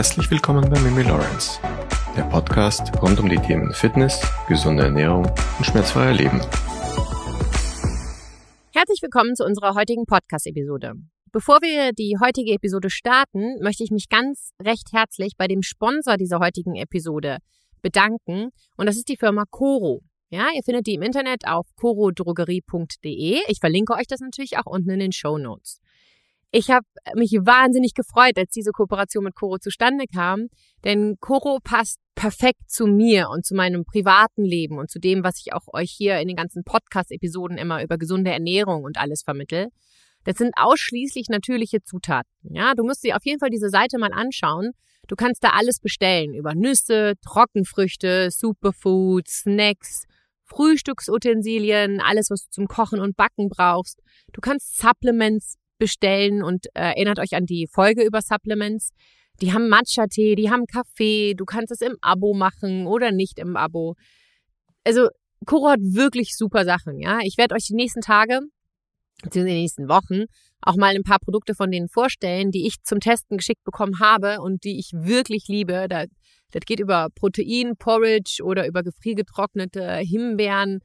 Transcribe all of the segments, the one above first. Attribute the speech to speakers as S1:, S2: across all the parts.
S1: Herzlich willkommen bei Mimi Lawrence, der Podcast rund um die Themen Fitness, gesunde Ernährung und schmerzfreier Leben.
S2: Herzlich willkommen zu unserer heutigen Podcast-Episode. Bevor wir die heutige Episode starten, möchte ich mich ganz recht herzlich bei dem Sponsor dieser heutigen Episode bedanken und das ist die Firma Coro. Ja, ihr findet die im Internet auf corodrogerie.de. Ich verlinke euch das natürlich auch unten in den Show Notes. Ich habe mich wahnsinnig gefreut, als diese Kooperation mit Coro zustande kam, denn Coro passt perfekt zu mir und zu meinem privaten Leben und zu dem, was ich auch euch hier in den ganzen Podcast-Episoden immer über gesunde Ernährung und alles vermittel. Das sind ausschließlich natürliche Zutaten. Ja, du musst dir auf jeden Fall diese Seite mal anschauen. Du kannst da alles bestellen über Nüsse, Trockenfrüchte, Superfoods, Snacks, Frühstücksutensilien, alles, was du zum Kochen und Backen brauchst. Du kannst Supplements bestellen und äh, erinnert euch an die Folge über Supplements. Die haben Matcha-Tee, die haben Kaffee, du kannst es im Abo machen oder nicht im Abo. Also Koro hat wirklich super Sachen, ja. Ich werde euch die nächsten Tage, beziehungsweise die nächsten Wochen, auch mal ein paar Produkte von denen vorstellen, die ich zum Testen geschickt bekommen habe und die ich wirklich liebe. Da, das geht über Protein, Porridge oder über gefriergetrocknete Himbeeren,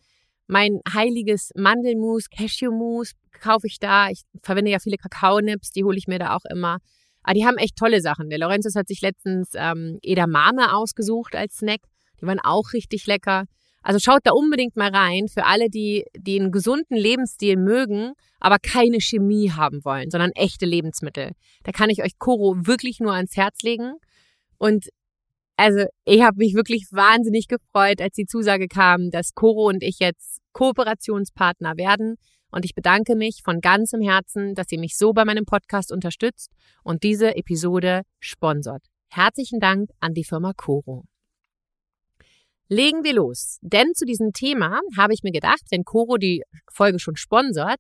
S2: mein heiliges Mandelmus, Cashewmus kaufe ich da. Ich verwende ja viele Kakaonips, die hole ich mir da auch immer. Aber die haben echt tolle Sachen. Der Lorenzus hat sich letztens ähm, Edamame ausgesucht als Snack. Die waren auch richtig lecker. Also schaut da unbedingt mal rein für alle, die, die einen gesunden Lebensstil mögen, aber keine Chemie haben wollen, sondern echte Lebensmittel. Da kann ich euch Koro wirklich nur ans Herz legen. Und also ich habe mich wirklich wahnsinnig gefreut, als die Zusage kam, dass Coro und ich jetzt Kooperationspartner werden. Und ich bedanke mich von ganzem Herzen, dass ihr mich so bei meinem Podcast unterstützt und diese Episode sponsort. Herzlichen Dank an die Firma Coro. Legen wir los. Denn zu diesem Thema habe ich mir gedacht, wenn Coro die Folge schon sponsort,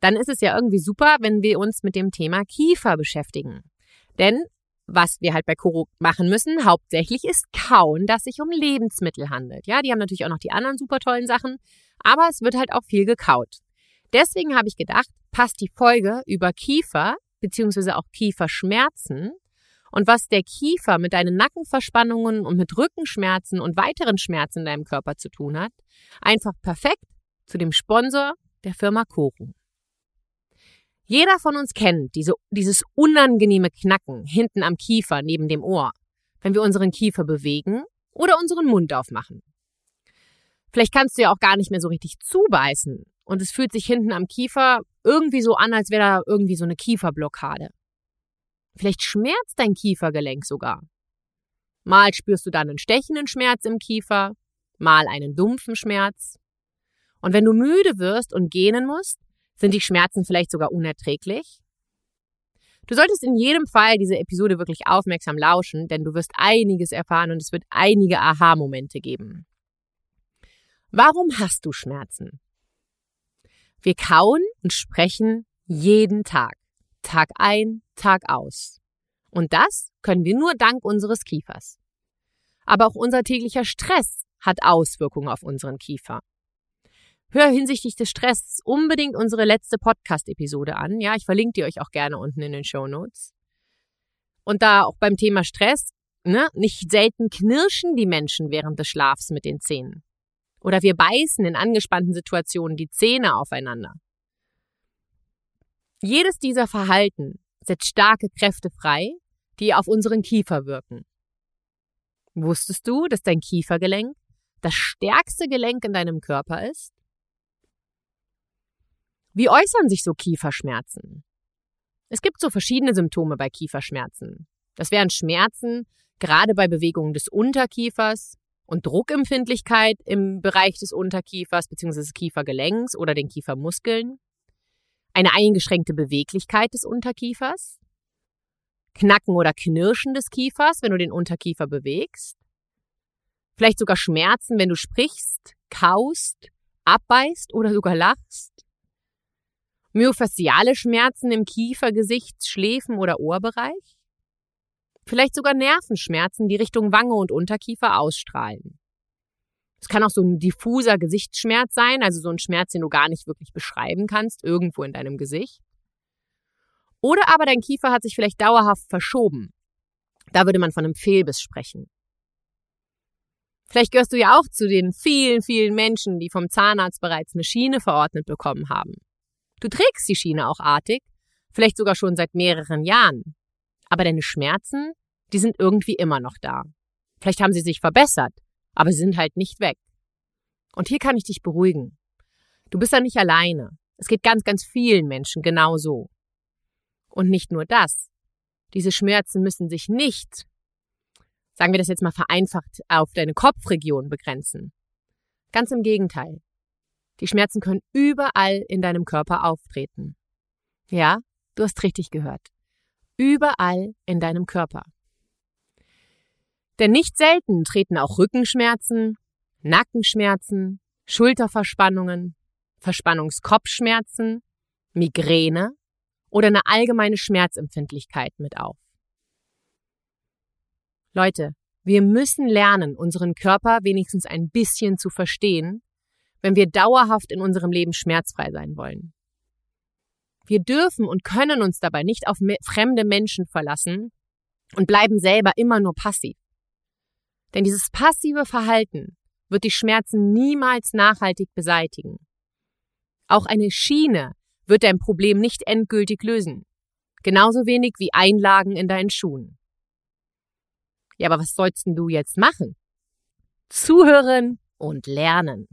S2: dann ist es ja irgendwie super, wenn wir uns mit dem Thema Kiefer beschäftigen. Denn was wir halt bei Koro machen müssen, hauptsächlich ist kauen, dass sich um Lebensmittel handelt. Ja, die haben natürlich auch noch die anderen super tollen Sachen, aber es wird halt auch viel gekaut. Deswegen habe ich gedacht, passt die Folge über Kiefer beziehungsweise auch Kieferschmerzen und was der Kiefer mit deinen Nackenverspannungen und mit Rückenschmerzen und weiteren Schmerzen in deinem Körper zu tun hat, einfach perfekt zu dem Sponsor der Firma Koro. Jeder von uns kennt diese, dieses unangenehme Knacken hinten am Kiefer neben dem Ohr, wenn wir unseren Kiefer bewegen oder unseren Mund aufmachen. Vielleicht kannst du ja auch gar nicht mehr so richtig zubeißen und es fühlt sich hinten am Kiefer irgendwie so an, als wäre da irgendwie so eine Kieferblockade. Vielleicht schmerzt dein Kiefergelenk sogar. Mal spürst du dann einen stechenden Schmerz im Kiefer, mal einen dumpfen Schmerz. Und wenn du müde wirst und gähnen musst, sind die Schmerzen vielleicht sogar unerträglich? Du solltest in jedem Fall diese Episode wirklich aufmerksam lauschen, denn du wirst einiges erfahren und es wird einige Aha-Momente geben. Warum hast du Schmerzen? Wir kauen und sprechen jeden Tag, Tag ein, Tag aus. Und das können wir nur dank unseres Kiefers. Aber auch unser täglicher Stress hat Auswirkungen auf unseren Kiefer. Hör hinsichtlich des Stresses unbedingt unsere letzte Podcast-Episode an. Ja, ich verlinke die euch auch gerne unten in den Show Notes. Und da auch beim Thema Stress, ne, nicht selten knirschen die Menschen während des Schlafs mit den Zähnen. Oder wir beißen in angespannten Situationen die Zähne aufeinander. Jedes dieser Verhalten setzt starke Kräfte frei, die auf unseren Kiefer wirken. Wusstest du, dass dein Kiefergelenk das stärkste Gelenk in deinem Körper ist? Wie äußern sich so Kieferschmerzen? Es gibt so verschiedene Symptome bei Kieferschmerzen. Das wären Schmerzen, gerade bei Bewegungen des Unterkiefers und Druckempfindlichkeit im Bereich des Unterkiefers bzw. des Kiefergelenks oder den Kiefermuskeln, eine eingeschränkte Beweglichkeit des Unterkiefers, Knacken oder Knirschen des Kiefers, wenn du den Unterkiefer bewegst, vielleicht sogar Schmerzen, wenn du sprichst, kaust, abbeißt oder sogar lachst, Myofasziale Schmerzen im Kiefer, Gesichts-, Schläfen- oder Ohrbereich? Vielleicht sogar Nervenschmerzen, die Richtung Wange und Unterkiefer ausstrahlen. Es kann auch so ein diffuser Gesichtsschmerz sein, also so ein Schmerz, den du gar nicht wirklich beschreiben kannst, irgendwo in deinem Gesicht. Oder aber dein Kiefer hat sich vielleicht dauerhaft verschoben. Da würde man von einem Fehlbiss sprechen. Vielleicht gehörst du ja auch zu den vielen, vielen Menschen, die vom Zahnarzt bereits eine Schiene verordnet bekommen haben. Du trägst die Schiene auch artig, vielleicht sogar schon seit mehreren Jahren. Aber deine Schmerzen, die sind irgendwie immer noch da. Vielleicht haben sie sich verbessert, aber sie sind halt nicht weg. Und hier kann ich dich beruhigen. Du bist da nicht alleine. Es geht ganz, ganz vielen Menschen genau so. Und nicht nur das. Diese Schmerzen müssen sich nicht, sagen wir das jetzt mal vereinfacht, auf deine Kopfregion begrenzen. Ganz im Gegenteil. Die Schmerzen können überall in deinem Körper auftreten. Ja, du hast richtig gehört. Überall in deinem Körper. Denn nicht selten treten auch Rückenschmerzen, Nackenschmerzen, Schulterverspannungen, Verspannungskopfschmerzen, Migräne oder eine allgemeine Schmerzempfindlichkeit mit auf. Leute, wir müssen lernen, unseren Körper wenigstens ein bisschen zu verstehen, wenn wir dauerhaft in unserem Leben schmerzfrei sein wollen. Wir dürfen und können uns dabei nicht auf fremde Menschen verlassen und bleiben selber immer nur passiv. Denn dieses passive Verhalten wird die Schmerzen niemals nachhaltig beseitigen. Auch eine Schiene wird dein Problem nicht endgültig lösen. Genauso wenig wie Einlagen in deinen Schuhen. Ja, aber was sollst denn du jetzt machen? Zuhören und lernen.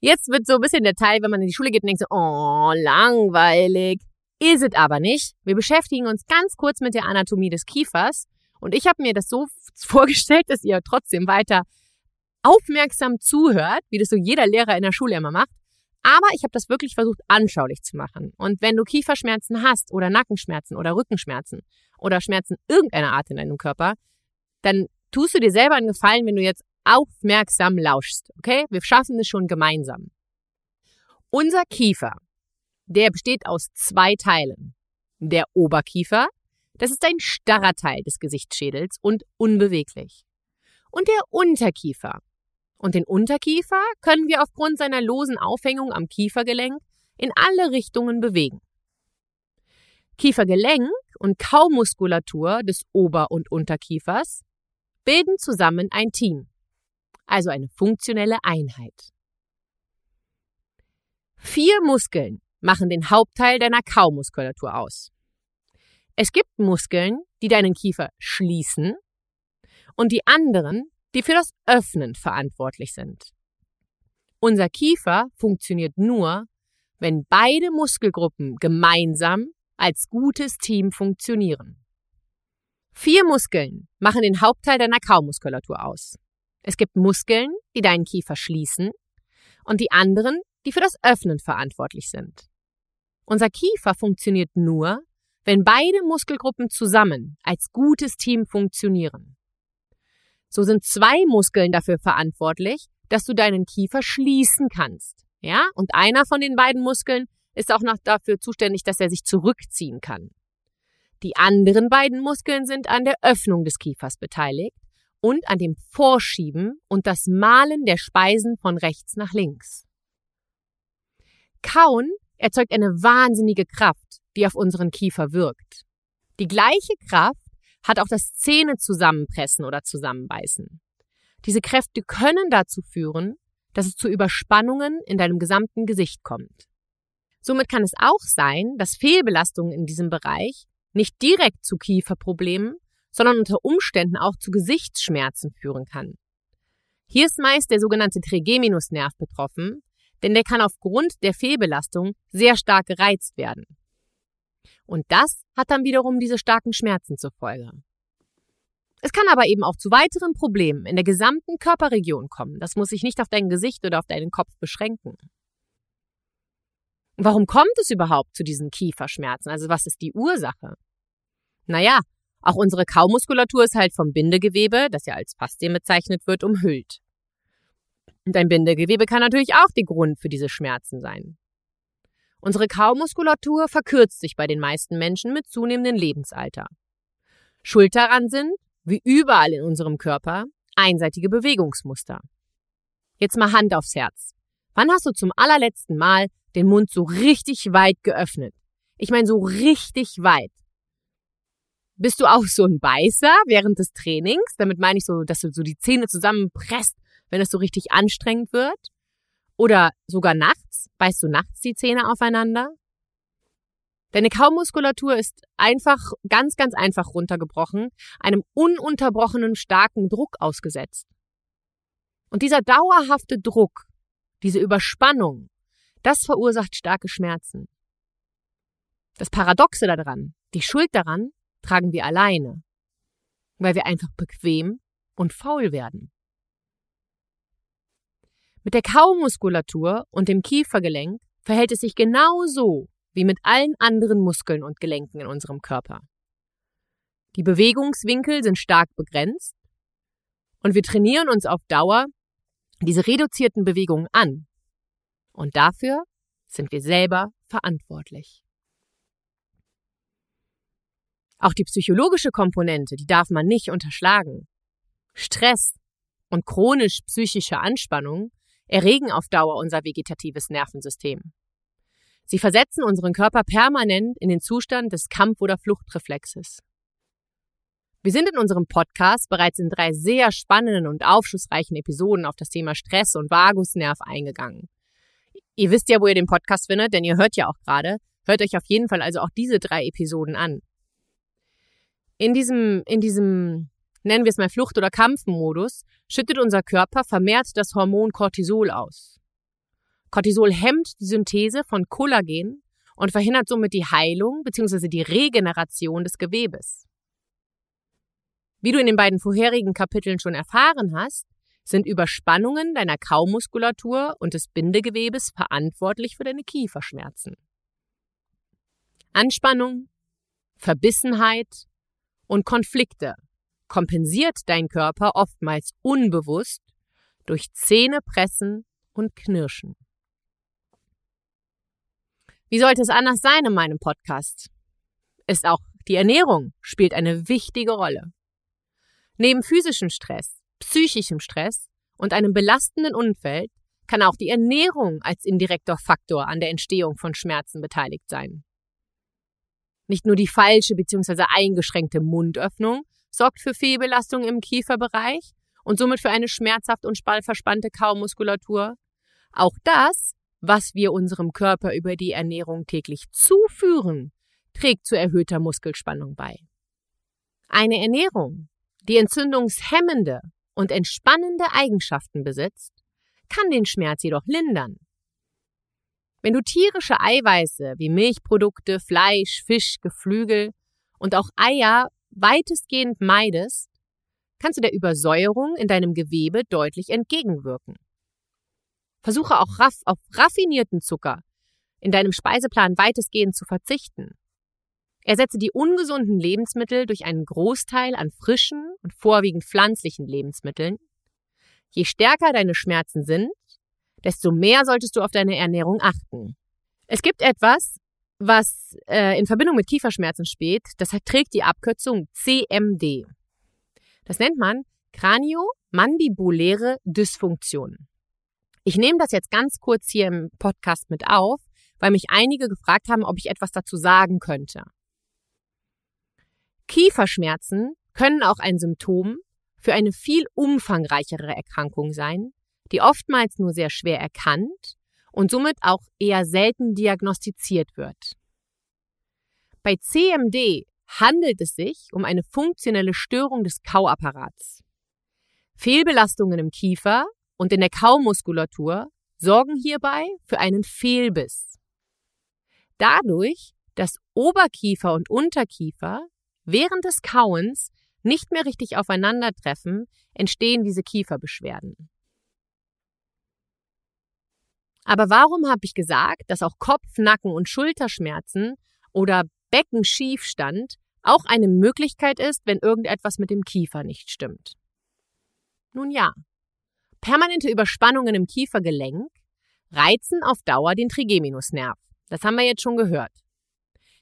S2: Jetzt wird so ein bisschen der Teil, wenn man in die Schule geht und denkt so, oh, langweilig. Ist es aber nicht. Wir beschäftigen uns ganz kurz mit der Anatomie des Kiefers. Und ich habe mir das so vorgestellt, dass ihr trotzdem weiter aufmerksam zuhört, wie das so jeder Lehrer in der Schule immer macht. Aber ich habe das wirklich versucht, anschaulich zu machen. Und wenn du Kieferschmerzen hast oder Nackenschmerzen oder Rückenschmerzen oder Schmerzen irgendeiner Art in deinem Körper, dann tust du dir selber einen Gefallen, wenn du jetzt aufmerksam lauschst. Okay? Wir schaffen es schon gemeinsam. Unser Kiefer, der besteht aus zwei Teilen. Der Oberkiefer, das ist ein starrer Teil des Gesichtsschädels und unbeweglich. Und der Unterkiefer. Und den Unterkiefer können wir aufgrund seiner losen Aufhängung am Kiefergelenk in alle Richtungen bewegen. Kiefergelenk und Kaumuskulatur des Ober- und Unterkiefers bilden zusammen ein Team also eine funktionelle Einheit. Vier Muskeln machen den Hauptteil deiner Kaumuskulatur aus. Es gibt Muskeln, die deinen Kiefer schließen und die anderen, die für das Öffnen verantwortlich sind. Unser Kiefer funktioniert nur, wenn beide Muskelgruppen gemeinsam als gutes Team funktionieren. Vier Muskeln machen den Hauptteil deiner Kaumuskulatur aus. Es gibt Muskeln, die deinen Kiefer schließen und die anderen, die für das Öffnen verantwortlich sind. Unser Kiefer funktioniert nur, wenn beide Muskelgruppen zusammen als gutes Team funktionieren. So sind zwei Muskeln dafür verantwortlich, dass du deinen Kiefer schließen kannst. Ja? Und einer von den beiden Muskeln ist auch noch dafür zuständig, dass er sich zurückziehen kann. Die anderen beiden Muskeln sind an der Öffnung des Kiefers beteiligt und an dem Vorschieben und das Malen der Speisen von rechts nach links. Kauen erzeugt eine wahnsinnige Kraft, die auf unseren Kiefer wirkt. Die gleiche Kraft hat auch das Zähne zusammenpressen oder zusammenbeißen. Diese Kräfte können dazu führen, dass es zu Überspannungen in deinem gesamten Gesicht kommt. Somit kann es auch sein, dass Fehlbelastungen in diesem Bereich nicht direkt zu Kieferproblemen, sondern unter Umständen auch zu Gesichtsschmerzen führen kann. Hier ist meist der sogenannte Trigeminusnerv betroffen, denn der kann aufgrund der Fehlbelastung sehr stark gereizt werden. Und das hat dann wiederum diese starken Schmerzen zur Folge. Es kann aber eben auch zu weiteren Problemen in der gesamten Körperregion kommen. Das muss sich nicht auf dein Gesicht oder auf deinen Kopf beschränken. Warum kommt es überhaupt zu diesen Kieferschmerzen? Also was ist die Ursache? Naja, auch unsere Kaumuskulatur ist halt vom Bindegewebe, das ja als Faszien bezeichnet wird, umhüllt. Und ein Bindegewebe kann natürlich auch der Grund für diese Schmerzen sein. Unsere Kaumuskulatur verkürzt sich bei den meisten Menschen mit zunehmendem Lebensalter. Schuld daran sind, wie überall in unserem Körper, einseitige Bewegungsmuster. Jetzt mal Hand aufs Herz. Wann hast du zum allerletzten Mal den Mund so richtig weit geöffnet? Ich meine so richtig weit. Bist du auch so ein Beißer während des Trainings? Damit meine ich so, dass du so die Zähne zusammenpresst, wenn es so richtig anstrengend wird. Oder sogar nachts? Beißt du nachts die Zähne aufeinander? Deine Kaumuskulatur ist einfach, ganz, ganz einfach runtergebrochen, einem ununterbrochenen starken Druck ausgesetzt. Und dieser dauerhafte Druck, diese Überspannung, das verursacht starke Schmerzen. Das Paradoxe daran, die Schuld daran, tragen wir alleine, weil wir einfach bequem und faul werden. Mit der Kaumuskulatur und dem Kiefergelenk verhält es sich genau so wie mit allen anderen Muskeln und Gelenken in unserem Körper. Die Bewegungswinkel sind stark begrenzt und wir trainieren uns auf Dauer diese reduzierten Bewegungen an. Und dafür sind wir selber verantwortlich. Auch die psychologische Komponente, die darf man nicht unterschlagen. Stress und chronisch psychische Anspannung erregen auf Dauer unser vegetatives Nervensystem. Sie versetzen unseren Körper permanent in den Zustand des Kampf- oder Fluchtreflexes. Wir sind in unserem Podcast bereits in drei sehr spannenden und aufschlussreichen Episoden auf das Thema Stress und Vagusnerv eingegangen. Ihr wisst ja, wo ihr den Podcast findet, denn ihr hört ja auch gerade. Hört euch auf jeden Fall also auch diese drei Episoden an. In diesem, in diesem, nennen wir es mal Flucht- oder Kampfmodus, schüttet unser Körper vermehrt das Hormon Cortisol aus. Cortisol hemmt die Synthese von Kollagen und verhindert somit die Heilung bzw. die Regeneration des Gewebes. Wie du in den beiden vorherigen Kapiteln schon erfahren hast, sind Überspannungen deiner Kaumuskulatur und des Bindegewebes verantwortlich für deine Kieferschmerzen. Anspannung, Verbissenheit und Konflikte kompensiert dein Körper oftmals unbewusst durch Zähnepressen und Knirschen. Wie sollte es anders sein in meinem Podcast? Ist auch die Ernährung spielt eine wichtige Rolle. Neben physischem Stress, psychischem Stress und einem belastenden Umfeld kann auch die Ernährung als indirekter Faktor an der Entstehung von Schmerzen beteiligt sein. Nicht nur die falsche bzw. eingeschränkte Mundöffnung sorgt für Fehlbelastung im Kieferbereich und somit für eine schmerzhaft und verspannte Kaumuskulatur. Auch das was wir unserem Körper über die Ernährung täglich zuführen, trägt zu erhöhter Muskelspannung bei. Eine Ernährung, die entzündungshemmende und entspannende Eigenschaften besitzt, kann den Schmerz jedoch lindern. Wenn du tierische Eiweiße wie Milchprodukte, Fleisch, Fisch, Geflügel und auch Eier weitestgehend meidest, kannst du der Übersäuerung in deinem Gewebe deutlich entgegenwirken. Versuche auch raff auf raffinierten Zucker in deinem Speiseplan weitestgehend zu verzichten. Ersetze die ungesunden Lebensmittel durch einen Großteil an frischen und vorwiegend pflanzlichen Lebensmitteln. Je stärker deine Schmerzen sind, desto mehr solltest du auf deine Ernährung achten. Es gibt etwas, was äh, in Verbindung mit Kieferschmerzen steht, das trägt die Abkürzung CMD. Das nennt man Kraniomandibuläre Dysfunktion. Ich nehme das jetzt ganz kurz hier im Podcast mit auf, weil mich einige gefragt haben, ob ich etwas dazu sagen könnte. Kieferschmerzen können auch ein Symptom für eine viel umfangreichere Erkrankung sein, die oftmals nur sehr schwer erkannt und somit auch eher selten diagnostiziert wird. Bei CMD handelt es sich um eine funktionelle Störung des Kauapparats. Fehlbelastungen im Kiefer und in der Kaumuskulatur sorgen hierbei für einen Fehlbiss. Dadurch, dass Oberkiefer und Unterkiefer während des Kauens nicht mehr richtig aufeinandertreffen, entstehen diese Kieferbeschwerden. Aber warum habe ich gesagt, dass auch Kopf-, Nacken- und Schulterschmerzen oder Beckenschiefstand auch eine Möglichkeit ist, wenn irgendetwas mit dem Kiefer nicht stimmt? Nun ja, Permanente Überspannungen im Kiefergelenk reizen auf Dauer den Trigeminusnerv. Das haben wir jetzt schon gehört.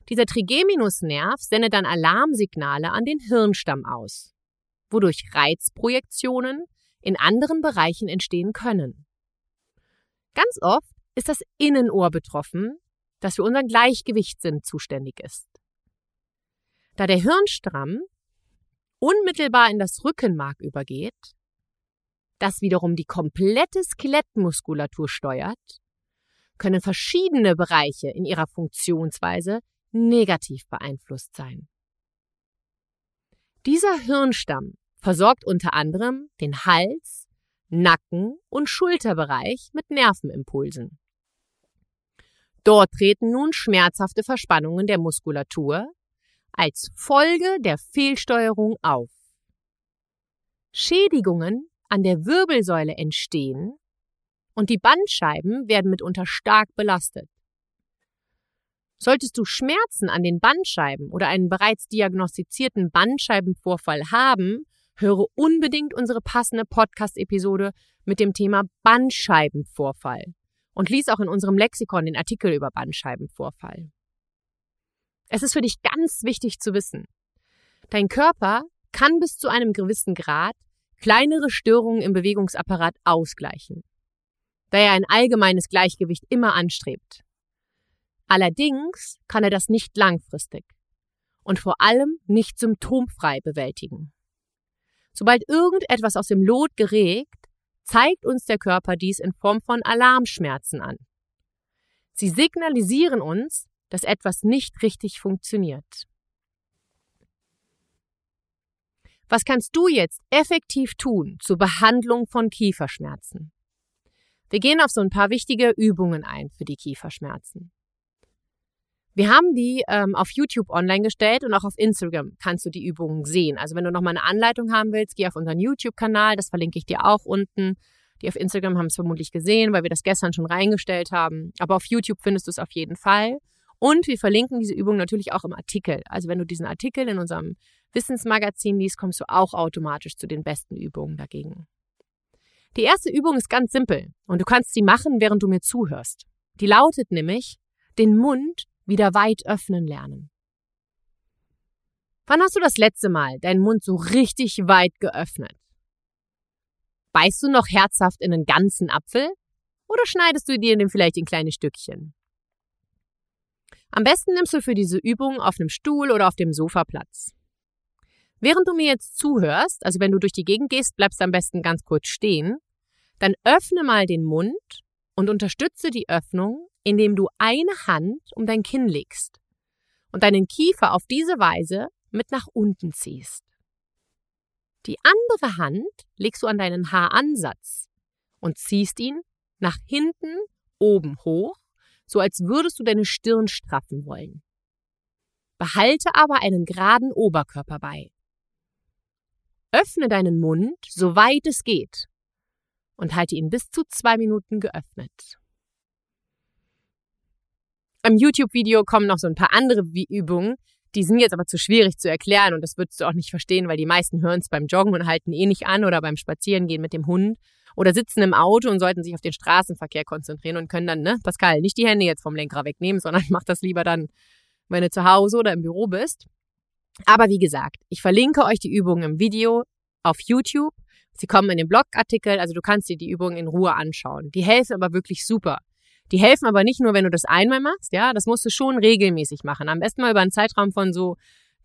S2: Dieser Trigeminusnerv sendet dann Alarmsignale an den Hirnstamm aus, wodurch Reizprojektionen in anderen Bereichen entstehen können. Ganz oft ist das Innenohr betroffen, das für unseren Gleichgewichtssinn zuständig ist. da der Hirnstramm unmittelbar in das Rückenmark übergeht, das wiederum die komplette Skelettmuskulatur steuert, können verschiedene Bereiche in ihrer Funktionsweise negativ beeinflusst sein. Dieser Hirnstamm versorgt unter anderem den Hals, Nacken und Schulterbereich mit Nervenimpulsen. Dort treten nun schmerzhafte Verspannungen der Muskulatur als Folge der Fehlsteuerung auf. Schädigungen an der Wirbelsäule entstehen und die Bandscheiben werden mitunter stark belastet. Solltest du Schmerzen an den Bandscheiben oder einen bereits diagnostizierten Bandscheibenvorfall haben, höre unbedingt unsere passende Podcast-Episode mit dem Thema Bandscheibenvorfall und lies auch in unserem Lexikon den Artikel über Bandscheibenvorfall. Es ist für dich ganz wichtig zu wissen, dein Körper kann bis zu einem gewissen Grad kleinere Störungen im Bewegungsapparat ausgleichen, da er ein allgemeines Gleichgewicht immer anstrebt. Allerdings kann er das nicht langfristig und vor allem nicht symptomfrei bewältigen. Sobald irgendetwas aus dem Lot geregt, zeigt uns der Körper dies in Form von Alarmschmerzen an. Sie signalisieren uns, dass etwas nicht richtig funktioniert. Was kannst du jetzt effektiv tun zur Behandlung von Kieferschmerzen? Wir gehen auf so ein paar wichtige Übungen ein für die Kieferschmerzen. Wir haben die ähm, auf YouTube online gestellt und auch auf Instagram kannst du die Übungen sehen. Also wenn du nochmal eine Anleitung haben willst, geh auf unseren YouTube-Kanal, das verlinke ich dir auch unten. Die auf Instagram haben es vermutlich gesehen, weil wir das gestern schon reingestellt haben. Aber auf YouTube findest du es auf jeden Fall. Und wir verlinken diese Übung natürlich auch im Artikel. Also wenn du diesen Artikel in unserem Wissensmagazin liest, kommst du auch automatisch zu den besten Übungen dagegen. Die erste Übung ist ganz simpel und du kannst sie machen, während du mir zuhörst. Die lautet nämlich, den Mund wieder weit öffnen lernen. Wann hast du das letzte Mal deinen Mund so richtig weit geöffnet? Beißt du noch herzhaft in einen ganzen Apfel oder schneidest du dir den vielleicht in kleine Stückchen? Am besten nimmst du für diese Übung auf einem Stuhl oder auf dem Sofa Platz. Während du mir jetzt zuhörst, also wenn du durch die Gegend gehst, bleibst du am besten ganz kurz stehen, dann öffne mal den Mund und unterstütze die Öffnung indem du eine Hand um dein Kinn legst und deinen Kiefer auf diese Weise mit nach unten ziehst. Die andere Hand legst du an deinen Haaransatz und ziehst ihn nach hinten oben hoch, so als würdest du deine Stirn straffen wollen. Behalte aber einen geraden Oberkörper bei. Öffne deinen Mund, so weit es geht, und halte ihn bis zu zwei Minuten geöffnet. Im YouTube-Video kommen noch so ein paar andere Übungen, die sind jetzt aber zu schwierig zu erklären und das würdest du auch nicht verstehen, weil die meisten hören es beim Joggen und halten eh nicht an oder beim Spazierengehen mit dem Hund oder sitzen im Auto und sollten sich auf den Straßenverkehr konzentrieren und können dann, ne, Pascal, nicht die Hände jetzt vom Lenkrad wegnehmen, sondern mach das lieber dann, wenn du zu Hause oder im Büro bist. Aber wie gesagt, ich verlinke euch die Übungen im Video auf YouTube. Sie kommen in den Blogartikel, also du kannst dir die Übungen in Ruhe anschauen. Die helfen aber wirklich super. Die helfen aber nicht nur, wenn du das einmal machst, ja, das musst du schon regelmäßig machen. Am besten mal über einen Zeitraum von so,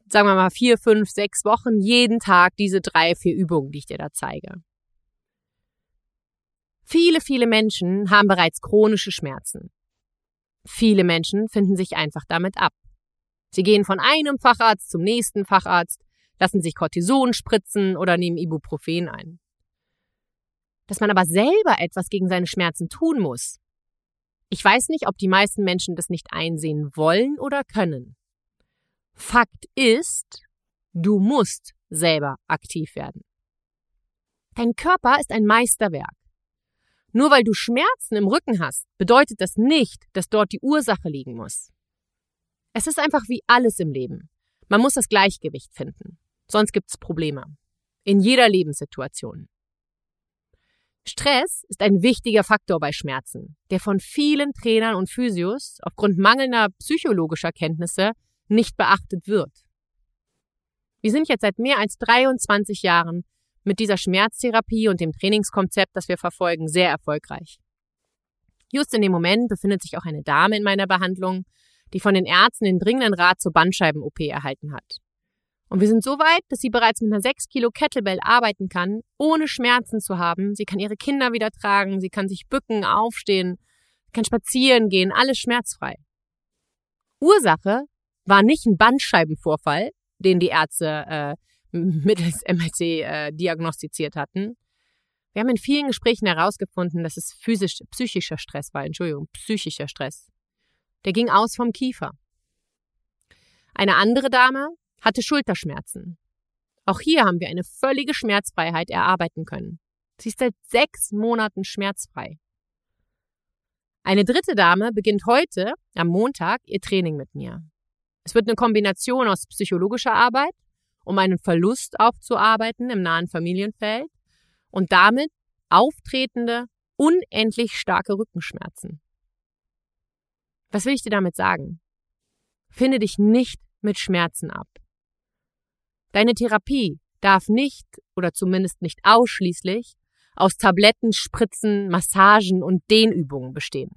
S2: sagen wir mal, vier, fünf, sechs Wochen, jeden Tag diese drei, vier Übungen, die ich dir da zeige. Viele, viele Menschen haben bereits chronische Schmerzen. Viele Menschen finden sich einfach damit ab. Sie gehen von einem Facharzt zum nächsten Facharzt, lassen sich Cortison spritzen oder nehmen Ibuprofen ein. Dass man aber selber etwas gegen seine Schmerzen tun muss, ich weiß nicht, ob die meisten Menschen das nicht einsehen wollen oder können. Fakt ist, du musst selber aktiv werden. Dein Körper ist ein Meisterwerk. Nur weil du Schmerzen im Rücken hast, bedeutet das nicht, dass dort die Ursache liegen muss. Es ist einfach wie alles im Leben. Man muss das Gleichgewicht finden. Sonst gibt's Probleme. In jeder Lebenssituation. Stress ist ein wichtiger Faktor bei Schmerzen, der von vielen Trainern und Physios aufgrund mangelnder psychologischer Kenntnisse nicht beachtet wird. Wir sind jetzt seit mehr als 23 Jahren mit dieser Schmerztherapie und dem Trainingskonzept, das wir verfolgen, sehr erfolgreich. Just in dem Moment befindet sich auch eine Dame in meiner Behandlung, die von den Ärzten den dringenden Rat zur Bandscheiben-OP erhalten hat. Und wir sind so weit, dass sie bereits mit einer 6 Kilo Kettlebell arbeiten kann, ohne Schmerzen zu haben. Sie kann ihre Kinder wieder tragen, sie kann sich bücken, aufstehen, kann spazieren gehen, alles schmerzfrei. Ursache war nicht ein Bandscheibenvorfall, den die Ärzte äh, mittels MRT äh, diagnostiziert hatten. Wir haben in vielen Gesprächen herausgefunden, dass es physisch, psychischer Stress war. Entschuldigung, psychischer Stress. Der ging aus vom Kiefer. Eine andere Dame hatte Schulterschmerzen. Auch hier haben wir eine völlige Schmerzfreiheit erarbeiten können. Sie ist seit sechs Monaten schmerzfrei. Eine dritte Dame beginnt heute, am Montag, ihr Training mit mir. Es wird eine Kombination aus psychologischer Arbeit, um einen Verlust aufzuarbeiten im nahen Familienfeld und damit auftretende, unendlich starke Rückenschmerzen. Was will ich dir damit sagen? Finde dich nicht mit Schmerzen ab. Deine Therapie darf nicht oder zumindest nicht ausschließlich aus Tabletten, Spritzen, Massagen und Dehnübungen bestehen.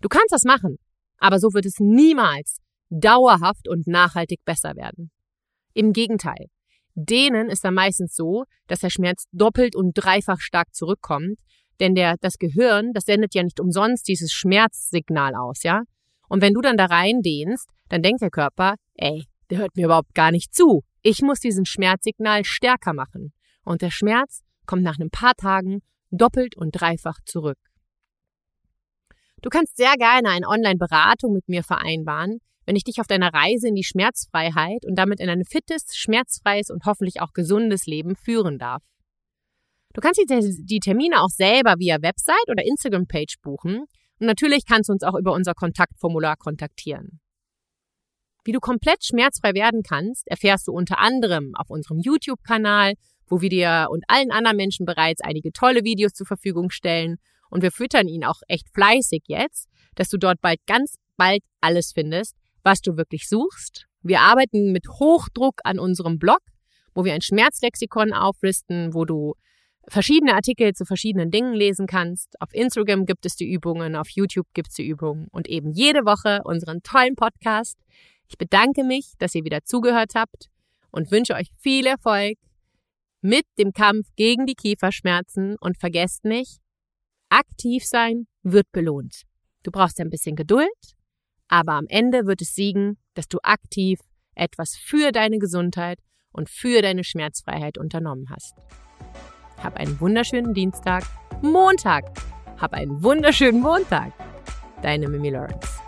S2: Du kannst das machen, aber so wird es niemals dauerhaft und nachhaltig besser werden. Im Gegenteil. Dehnen ist dann meistens so, dass der Schmerz doppelt und dreifach stark zurückkommt, denn der, das Gehirn, das sendet ja nicht umsonst dieses Schmerzsignal aus, ja? Und wenn du dann da rein dehnst, dann denkt der Körper, ey, der hört mir überhaupt gar nicht zu. Ich muss diesen Schmerzsignal stärker machen. Und der Schmerz kommt nach ein paar Tagen doppelt und dreifach zurück. Du kannst sehr gerne eine Online-Beratung mit mir vereinbaren, wenn ich dich auf deiner Reise in die Schmerzfreiheit und damit in ein fittes, schmerzfreies und hoffentlich auch gesundes Leben führen darf. Du kannst die Termine auch selber via Website oder Instagram-Page buchen und natürlich kannst du uns auch über unser Kontaktformular kontaktieren. Wie du komplett schmerzfrei werden kannst, erfährst du unter anderem auf unserem YouTube-Kanal, wo wir dir und allen anderen Menschen bereits einige tolle Videos zur Verfügung stellen. Und wir füttern ihn auch echt fleißig jetzt, dass du dort bald ganz bald alles findest, was du wirklich suchst. Wir arbeiten mit Hochdruck an unserem Blog, wo wir ein Schmerzlexikon auflisten, wo du verschiedene Artikel zu verschiedenen Dingen lesen kannst. Auf Instagram gibt es die Übungen, auf YouTube gibt es die Übungen und eben jede Woche unseren tollen Podcast. Ich bedanke mich, dass ihr wieder zugehört habt und wünsche euch viel Erfolg mit dem Kampf gegen die Kieferschmerzen und vergesst nicht, aktiv sein wird belohnt. Du brauchst ein bisschen Geduld, aber am Ende wird es siegen, dass du aktiv etwas für deine Gesundheit und für deine Schmerzfreiheit unternommen hast. Hab einen wunderschönen Dienstag, Montag. Hab einen wunderschönen Montag. Deine Mimi Lawrence.